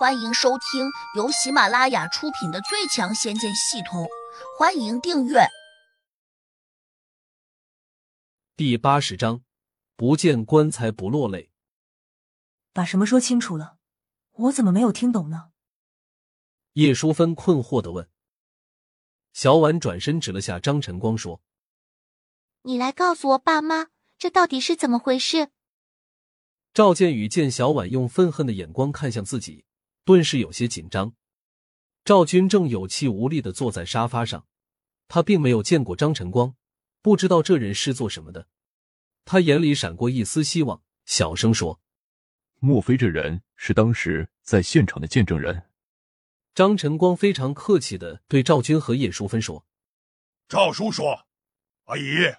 欢迎收听由喜马拉雅出品的《最强仙剑系统》，欢迎订阅。第八十章，不见棺材不落泪。把什么说清楚了？我怎么没有听懂呢？叶淑芬困惑的问。小婉转身指了下张晨光，说：“你来告诉我爸妈，这到底是怎么回事？”赵建宇见小婉用愤恨的眼光看向自己。顿时有些紧张，赵军正有气无力的坐在沙发上，他并没有见过张晨光，不知道这人是做什么的。他眼里闪过一丝希望，小声说：“莫非这人是当时在现场的见证人？”张晨光非常客气的对赵军和叶淑芬说：“赵叔叔，阿姨，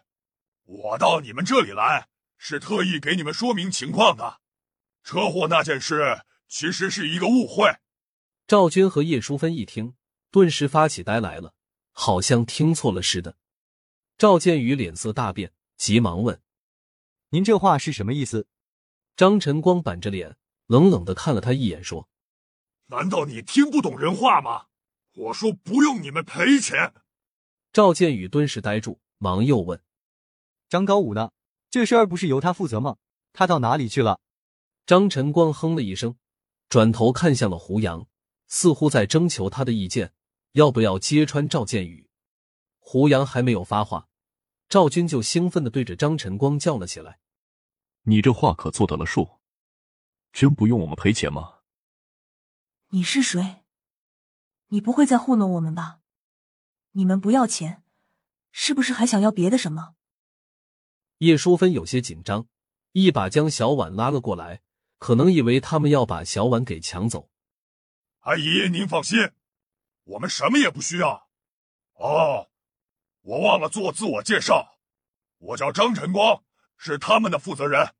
我到你们这里来是特意给你们说明情况的，车祸那件事。”其实是一个误会。赵军和叶淑芬一听，顿时发起呆来了，好像听错了似的。赵建宇脸色大变，急忙问：“您这话是什么意思？”张晨光板着脸，冷冷的看了他一眼，说：“难道你听不懂人话吗？我说不用你们赔钱。”赵建宇顿时呆住，忙又问：“张高武呢？这事儿不是由他负责吗？他到哪里去了？”张晨光哼了一声。转头看向了胡杨，似乎在征求他的意见，要不要揭穿赵建宇？胡杨还没有发话，赵军就兴奋的对着张晨光叫了起来：“你这话可做得了数？真不用我们赔钱吗？”你是谁？你不会在糊弄我们吧？你们不要钱，是不是还想要别的什么？叶淑芬有些紧张，一把将小婉拉了过来。可能以为他们要把小婉给抢走，阿姨您放心，我们什么也不需要。哦，我忘了做自我介绍，我叫张晨光，是他们的负责人。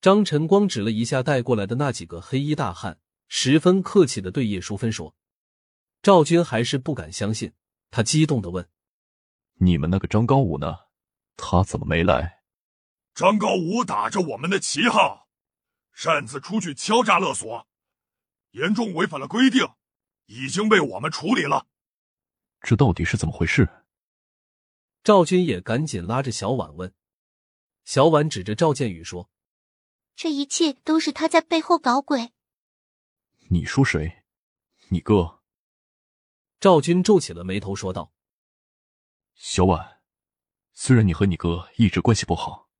张晨光指了一下带过来的那几个黑衣大汉，十分客气的对叶淑芬说：“赵军还是不敢相信，他激动的问：你们那个张高武呢？他怎么没来？”张高武打着我们的旗号。擅自出去敲诈勒索，严重违反了规定，已经被我们处理了。这到底是怎么回事？赵军也赶紧拉着小婉问。小婉指着赵建宇说：“这一切都是他在背后搞鬼。”你说谁？你哥？赵军皱起了眉头说道：“小婉，虽然你和你哥一直关系不好，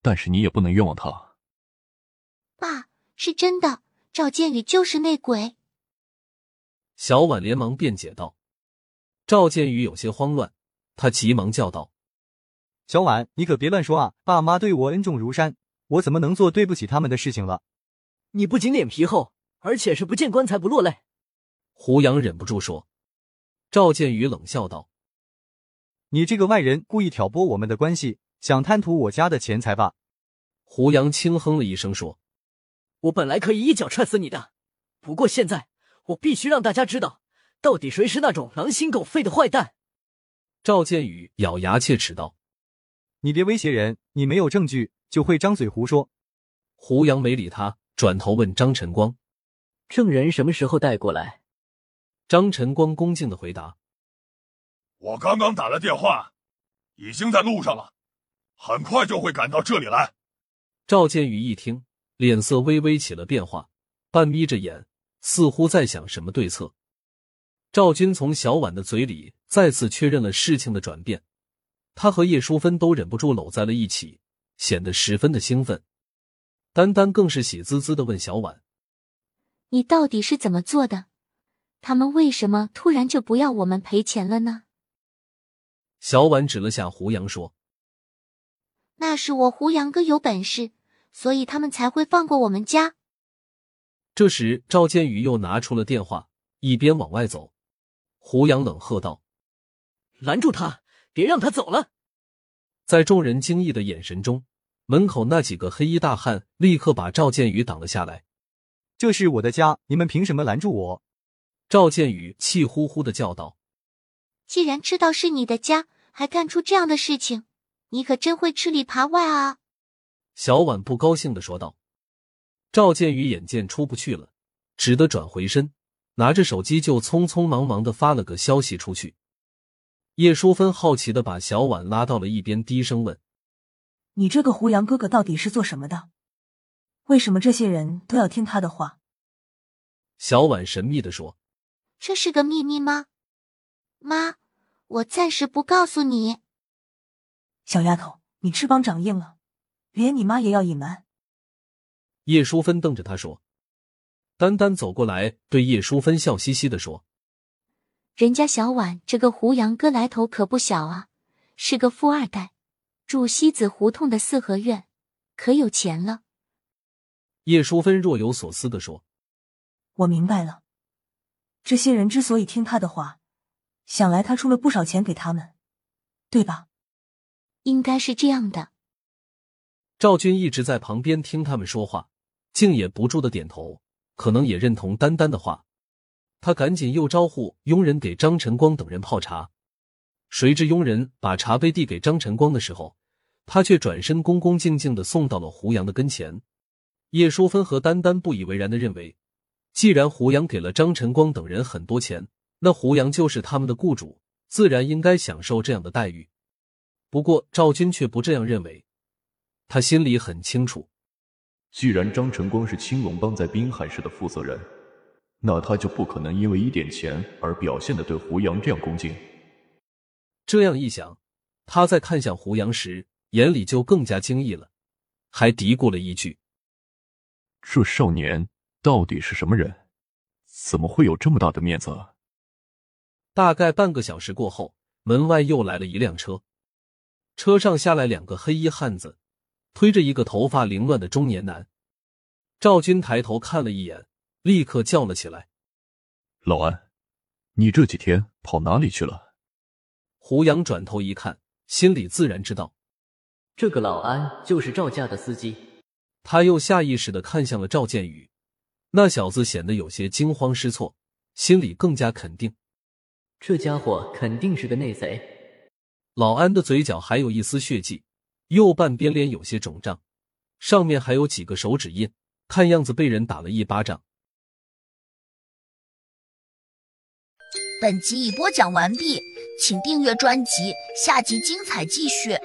但是你也不能冤枉他。”爸，是真的，赵建宇就是内鬼。小婉连忙辩解道。赵建宇有些慌乱，他急忙叫道：“小婉，你可别乱说啊！爸妈对我恩重如山，我怎么能做对不起他们的事情了？你不仅脸皮厚，而且是不见棺材不落泪。”胡杨忍不住说。赵建宇冷笑道：“你这个外人，故意挑拨我们的关系，想贪图我家的钱财吧？”胡杨轻哼了一声说。我本来可以一脚踹死你的，不过现在我必须让大家知道，到底谁是那种狼心狗肺的坏蛋。赵建宇咬牙切齿道：“你别威胁人，你没有证据就会张嘴胡说。”胡杨没理他，转头问张晨光：“证人什么时候带过来？”张晨光恭敬的回答：“我刚刚打了电话，已经在路上了，很快就会赶到这里来。”赵建宇一听。脸色微微起了变化，半眯着眼，似乎在想什么对策。赵军从小婉的嘴里再次确认了事情的转变，他和叶淑芬都忍不住搂在了一起，显得十分的兴奋。丹丹更是喜滋滋的问小婉：“你到底是怎么做的？他们为什么突然就不要我们赔钱了呢？”小婉指了下胡杨说：“那是我胡杨哥有本事。”所以他们才会放过我们家。这时，赵建宇又拿出了电话，一边往外走。胡杨冷喝道：“拦住他，别让他走了！”在众人惊异的眼神中，门口那几个黑衣大汉立刻把赵建宇挡了下来。“这是我的家，你们凭什么拦住我？”赵建宇气呼呼的叫道：“既然知道是你的家，还干出这样的事情，你可真会吃里扒外啊！”小婉不高兴的说道：“赵建宇眼见出不去了，只得转回身，拿着手机就匆匆忙忙的发了个消息出去。叶淑芬好奇的把小婉拉到了一边，低声问：“你这个胡杨哥哥到底是做什么的？为什么这些人都要听他的话？”小婉神秘的说：“这是个秘密吗？妈，我暂时不告诉你。”小丫头，你翅膀长硬了，连你妈也要隐瞒。叶淑芬瞪着他说：“丹丹走过来，对叶淑芬笑嘻嘻的说。”人家小婉这个胡杨哥来头可不小啊，是个富二代，住西子胡同的四合院，可有钱了。叶淑芬若有所思的说：“我明白了，这些人之所以听他的话，想来他出了不少钱给他们，对吧？应该是这样的。”赵军一直在旁边听他们说话，竟也不住的点头，可能也认同丹丹的话。他赶紧又招呼佣人给张晨光等人泡茶，谁知佣人把茶杯递给张晨光的时候，他却转身恭恭敬敬的送到了胡杨的跟前。叶淑芬和丹丹不以为然的认为，既然胡杨给了张晨光等人很多钱，那胡杨就是他们的雇主，自然应该享受这样的待遇。不过赵军却不这样认为，他心里很清楚，既然张晨光是青龙帮在滨海市的负责人。那他就不可能因为一点钱而表现的对胡杨这样恭敬。这样一想，他在看向胡杨时，眼里就更加惊异了，还嘀咕了一句：“这少年到底是什么人？怎么会有这么大的面子？”大概半个小时过后，门外又来了一辆车，车上下来两个黑衣汉子，推着一个头发凌乱的中年男。赵军抬头看了一眼。立刻叫了起来：“老安，你这几天跑哪里去了？”胡杨转头一看，心里自然知道，这个老安就是赵家的司机。他又下意识的看向了赵建宇，那小子显得有些惊慌失措，心里更加肯定，这家伙肯定是个内贼。老安的嘴角还有一丝血迹，右半边脸有些肿胀，上面还有几个手指印，看样子被人打了一巴掌。本集已播讲完毕，请订阅专辑，下集精彩继续。